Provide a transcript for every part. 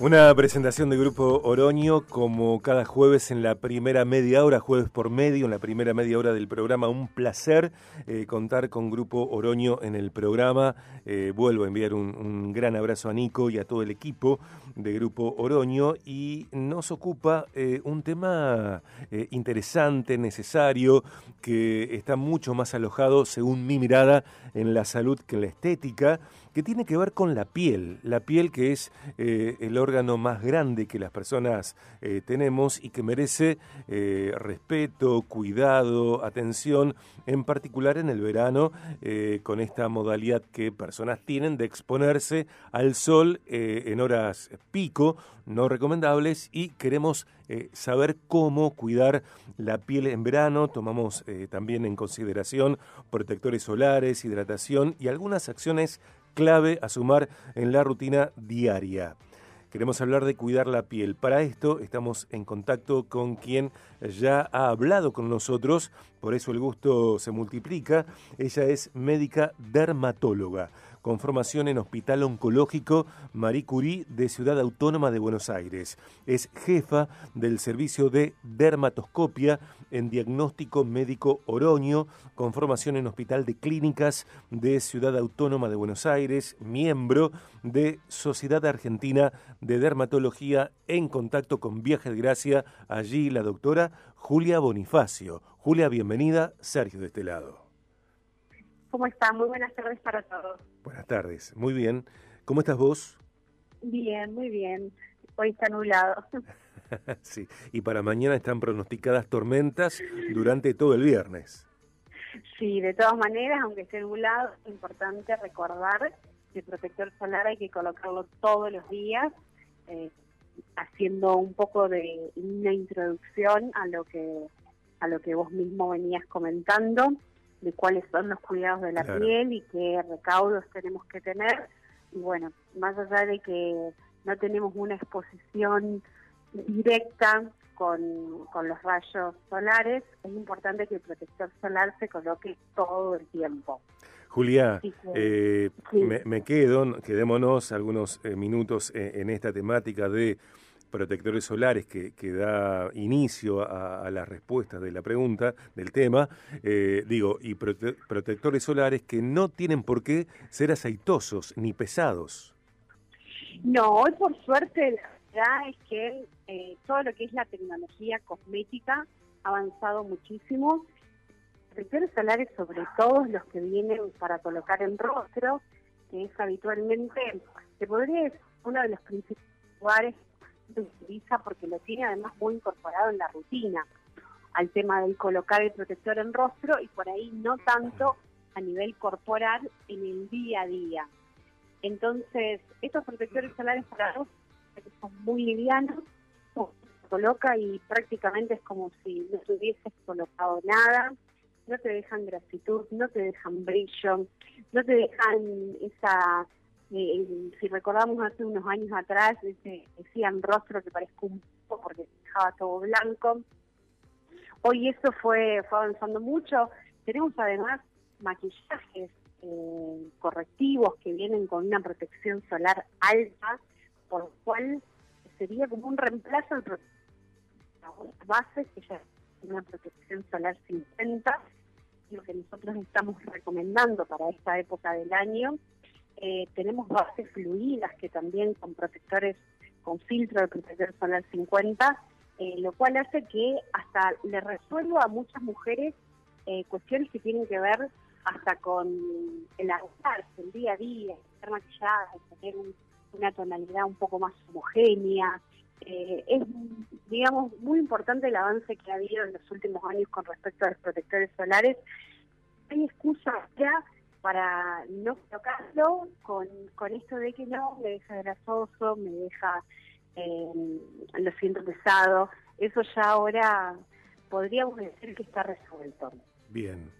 Una presentación de Grupo Oroño como cada jueves en la primera media hora, jueves por medio, en la primera media hora del programa. Un placer eh, contar con Grupo Oroño en el programa. Eh, vuelvo a enviar un, gran abrazo a Nico y a todo el equipo de Grupo Oroño y nos ocupa eh, un tema interesante, necesario, que está mucho más alojado, según mi mirada, en la salud que la estética que tiene que ver con la piel, la piel que es eh, el órgano más grande que las personas eh, tenemos y que merece eh, respeto, cuidado, atención, en particular en el verano, con esta modalidad que personas tienen de exponerse al sol en horas pico, no recomendables, y queremos saber cómo cuidar la piel en verano. Tomamos también en consideración protectores solares, hidratación y algunas acciones clave a sumar en la rutina diaria. Queremos hablar de cuidar la piel. Para esto estamos en contacto con quien ya ha hablado con nosotros, por eso el gusto se multiplica. Ella es médica dermatóloga con formación en Hospital Oncológico Marie Curie de Ciudad Autónoma de Buenos Aires. Es jefa del servicio de dermatoscopia en diagnóstico médico Oroño, con formación en Hospital de Clínicas de Ciudad Autónoma de Buenos Aires, miembro de Sociedad Argentina de Dermatología en contacto con Viaje de Gracia, allí la doctora Julia Bonifacio. Julia, bienvenida, Sergio de este lado. ¿Cómo está? Muy buenas tardes para todos. Buenas tardes, muy bien. ¿Cómo estás vos? Bien, muy bien. Hoy está nublado. sí, y para mañana están pronosticadas tormentas durante todo el viernes. Sí, de todas maneras, aunque esté nublado, es importante recordar que el protector solar hay que colocarlo todos los días, eh, haciendo un poco de una introducción a lo que a lo que vos mismo venías comentando de cuáles son los cuidados de la piel y qué recaudos tenemos que tener. Y bueno, más allá de que no tenemos una exposición directa con, los rayos solares, es importante que el protector solar se coloque todo el tiempo. Julia, eh, me, quedo, quedémonos algunos eh, minutos eh, en esta temática de protectores solares que, que da inicio a, la respuesta de la pregunta, del tema, eh, digo, y protectores solares que no tienen por qué ser aceitosos ni pesados. No, hoy por suerte la verdad es que eh, todo lo que es la tecnología cosmética ha avanzado muchísimo. Protectores solares, sobre todo los que vienen para colocar en rostro, que es habitualmente, se podría decir, uno de los principales lugares utiliza porque lo tiene además muy incorporado en la rutina al tema del colocar el protector en rostro y por ahí no tanto a nivel corporal en el día a día. Entonces, estos protectores solares para rostro son muy livianos, se coloca y prácticamente es como si no tuvieses colocado nada, no te dejan grasitud, no te dejan brillo, no te dejan esa eh, si recordamos hace unos años atrás, ese, decían rostro que parezca un poco porque dejaba todo blanco. Hoy eso fue, fue avanzando mucho. Tenemos además maquillajes eh, correctivos que vienen con una protección solar alta, por lo cual sería como un reemplazo al las bases que ya una protección solar 50, lo que nosotros estamos recomendando para esta época del año eh, tenemos bases fluidas que también con protectores, con filtro de protector solar 50, eh, lo cual hace que hasta le resuelvo a muchas mujeres eh, cuestiones que tienen que ver hasta con el arrojarse el día a día, estar maquillada, tener una tonalidad un poco más homogénea. es, digamos, muy importante el avance que ha habido en los últimos años con respecto a los protectores solares. Hay excusa ya para no tocarlo con, con esto de que no, me deja grasoso, me deja, eh, lo siento pesado. Eso ya ahora podríamos decir que está resuelto. Bien.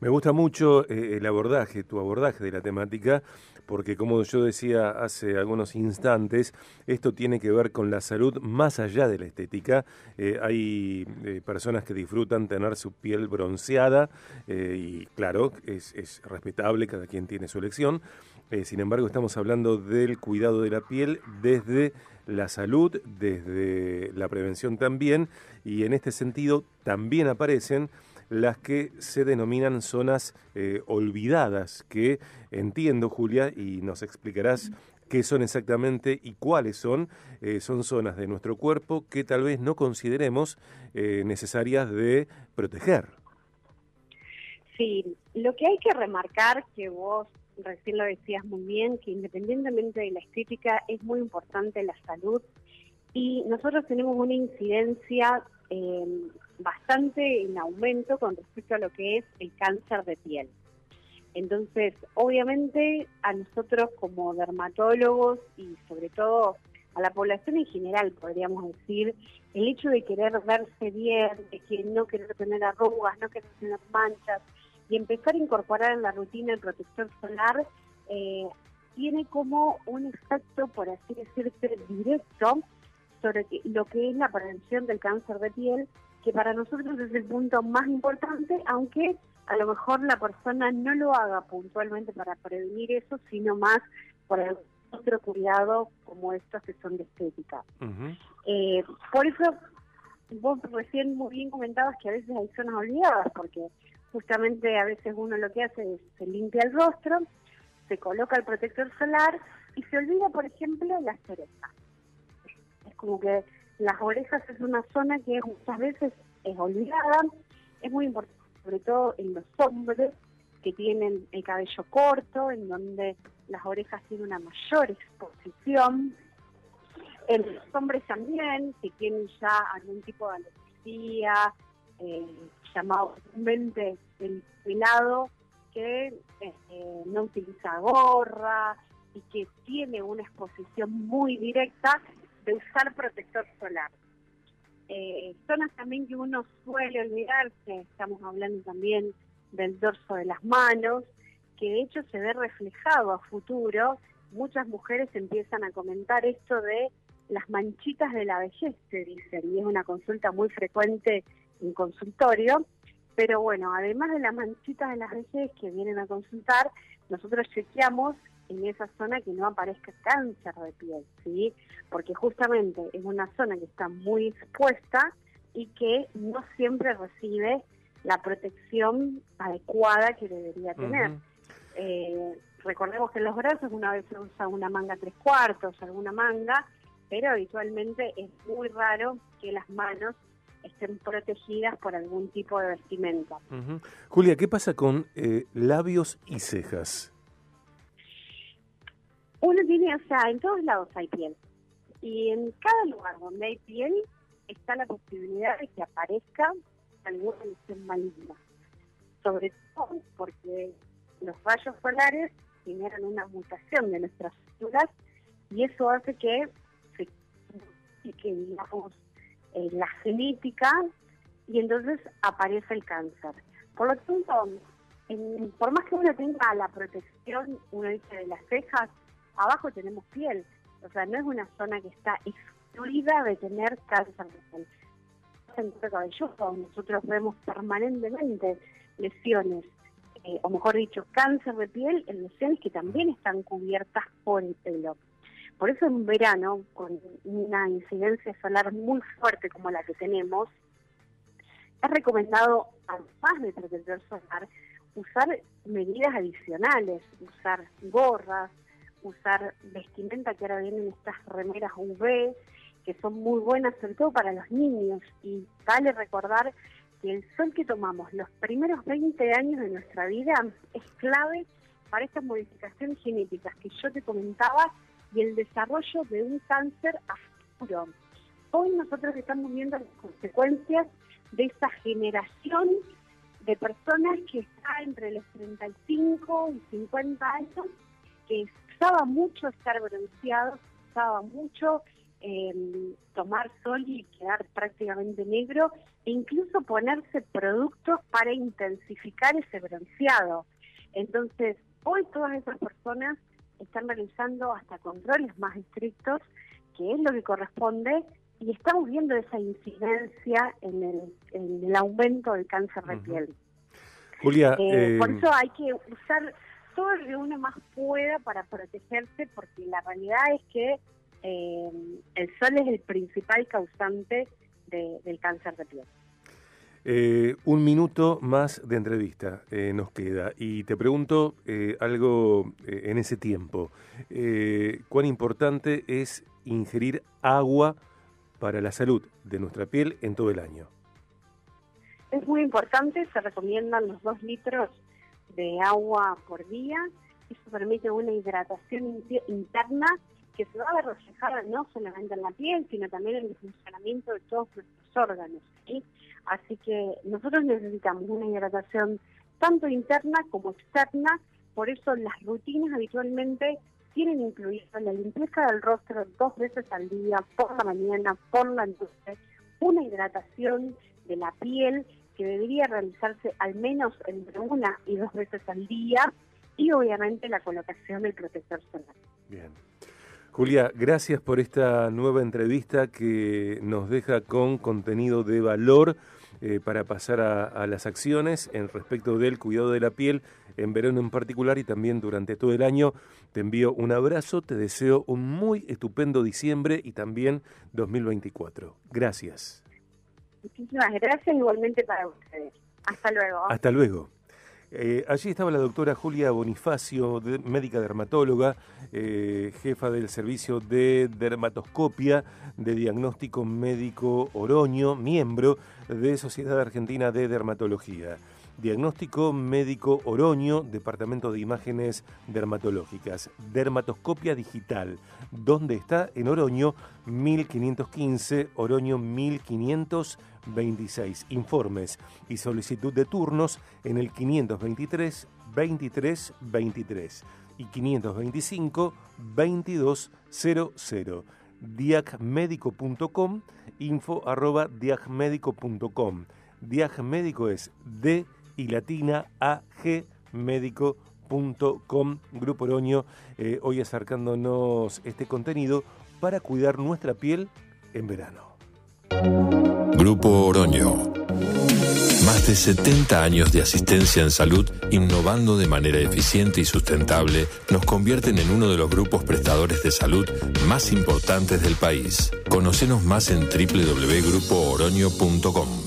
Me gusta mucho eh, el abordaje, tu abordaje de la temática, porque como yo decía hace algunos instantes, esto tiene que ver con la salud más allá de la estética. Eh, hay eh, personas que disfrutan tener su piel bronceada y claro, es, es respetable, cada quien tiene su elección Eh, sin embargo, estamos hablando del cuidado de la piel desde la salud, desde la prevención también, y en este sentido también aparecen las que se denominan zonas eh, olvidadas, que entiendo, Julia, y nos explicarás qué son exactamente y cuáles son. Eh, son zonas de nuestro cuerpo que tal vez no consideremos necesarias de proteger. Sí, lo que hay que remarcar que vos recién lo decías muy bien, que independientemente de la estética es muy importante la salud y nosotros tenemos una incidencia eh, bastante en aumento con respecto a lo que es el cáncer de piel. Entonces, obviamente a nosotros como dermatólogos y sobre todo a la población en general, podríamos decir, el hecho de querer verse bien, de que no querer tener arrugas, no querer tener manchas, y empezar a incorporar en la rutina el protector solar eh, tiene como un efecto, por así decirse, directo sobre lo que es la prevención del cáncer de piel, que para nosotros es el punto más importante, aunque a lo mejor la persona no lo haga puntualmente para prevenir eso, sino más por el otro cuidado como estos que son de estética. Eh, por eso, vos recién muy bien comentabas que a veces hay zonas olvidadas, porque justamente a veces uno lo que hace es se limpia el rostro, se coloca el protector solar y se olvida, por ejemplo, las orejas. Es como que las orejas es una zona que muchas veces es olvidada, es muy importante, sobre todo en los hombres que tienen el cabello corto, en donde las orejas tienen una mayor exposición. En los hombres también, que tienen ya algún tipo de alergia, eh, llamado comúnmente el pelado, que eh, no utiliza gorra y que tiene una exposición muy directa de usar protector solar. Eh, zonas también que uno suele olvidarse, estamos hablando también del dorso de las manos, que de hecho se ve reflejado a futuro. Muchas mujeres empiezan a comentar esto de las manchitas de la vejez, se dicen, y es una consulta muy frecuente en consultorio, pero bueno, además de las manchitas de las vejez que vienen a consultar, nosotros chequeamos en esa zona que no aparezca cáncer de piel, ¿sí? Porque justamente es una zona que está muy expuesta y que no siempre recibe la protección adecuada que debería tener. Eh, recordemos que en los brazos una vez se usa una manga tres cuartos, alguna manga, pero habitualmente es muy raro que las manos estén protegidas por algún tipo de vestimenta. Julia, ¿qué pasa con eh, labios y cejas? Uno tiene, o sea, en todos lados hay piel. Y en cada lugar donde hay piel está la posibilidad de que aparezca alguna lesión maligna. Sobre todo porque los rayos solares generan una mutación de nuestras células y eso hace que se que digamos eh, la genética y entonces aparece el cáncer. Por lo tanto, por más que uno tenga la protección, uno dice de las cejas, abajo tenemos piel. O sea, no es una zona que está excluida de tener cáncer de piel. En cabelludo, nosotros vemos permanentemente lesiones, eh, o mejor dicho, cáncer de piel en lesiones que también están cubiertas por el pelo. Por eso en verano, con una incidencia solar muy fuerte como la que tenemos, es recomendado, además de protector solar, usar medidas adicionales, usar gorras, usar vestimenta que ahora vienen estas remeras UV, que son muy buenas sobre todo para los niños. Y vale recordar que el sol que tomamos los primeros 20 años de nuestra vida es clave para estas modificaciones genéticas que yo te comentaba y el desarrollo de un cáncer a futuro. Hoy nosotros estamos viendo las consecuencias de esa generación de personas que está entre los 35 y 50 años, usaba mucho estar bronceados, usaba mucho eh, tomar sol y quedar prácticamente negro, e incluso ponerse productos para intensificar ese bronceado. Entonces, hoy todas esas personas están realizando hasta controles más estrictos, que es lo que corresponde, y estamos viendo esa incidencia en el, aumento del cáncer de piel. Julia, eh, por eh, eso hay que usar todo lo que uno más pueda para protegerse, porque la realidad es que eh, el sol es el principal causante del cáncer de piel. Eh, un minuto más de entrevista eh, nos queda y te pregunto algo en ese tiempo. ¿Cuán importante es ingerir agua para la salud de nuestra piel en todo el año? Es muy importante, se recomiendan los dos litros de agua por día. Eso permite una hidratación interna que se va a ver reflejada no solamente en la piel, sino también en el funcionamiento de todos nuestros órganos. Así que nosotros necesitamos una hidratación tanto interna como externa, por eso las rutinas habitualmente tienen incluido la limpieza del rostro dos veces al día, por la mañana, por la noche, una hidratación de la piel que debería realizarse al menos entre una y dos veces al día y obviamente la colocación del protector solar. Bien. Julia, gracias por esta nueva entrevista que nos deja con contenido de valor eh, para pasar a, las acciones en respecto del cuidado de la piel en verano en particular y también durante todo el año. Te envío un abrazo, te deseo un muy estupendo diciembre y también 2024. Gracias. Muchísimas gracias igualmente para ustedes. Hasta luego. Hasta luego. Eh, allí estaba la doctora Julia Bonifacio, médica dermatóloga, eh, jefa del servicio de dermatoscopia de diagnóstico médico Oroño, miembro de Sociedad Argentina de Dermatología. Diagnóstico Médico Oroño, Departamento de Imágenes Dermatológicas. Dermatoscopia Digital. ¿Dónde está? En Oroño 1515, Oroño 1526. Informes y solicitud de turnos en el 523 23 23 y 525 2200 diagmédico.com info arroba diagmédico.com diagmédico es D y latina agmédico.com. Grupo Oroño, eh, hoy acercándonos este contenido para cuidar nuestra piel en verano. Grupo Oroño. Más de 70 años de asistencia en salud, innovando de manera eficiente y sustentable, nos convierten en uno de los grupos prestadores de salud más importantes del país. Conocenos más en www.grupooroño.com.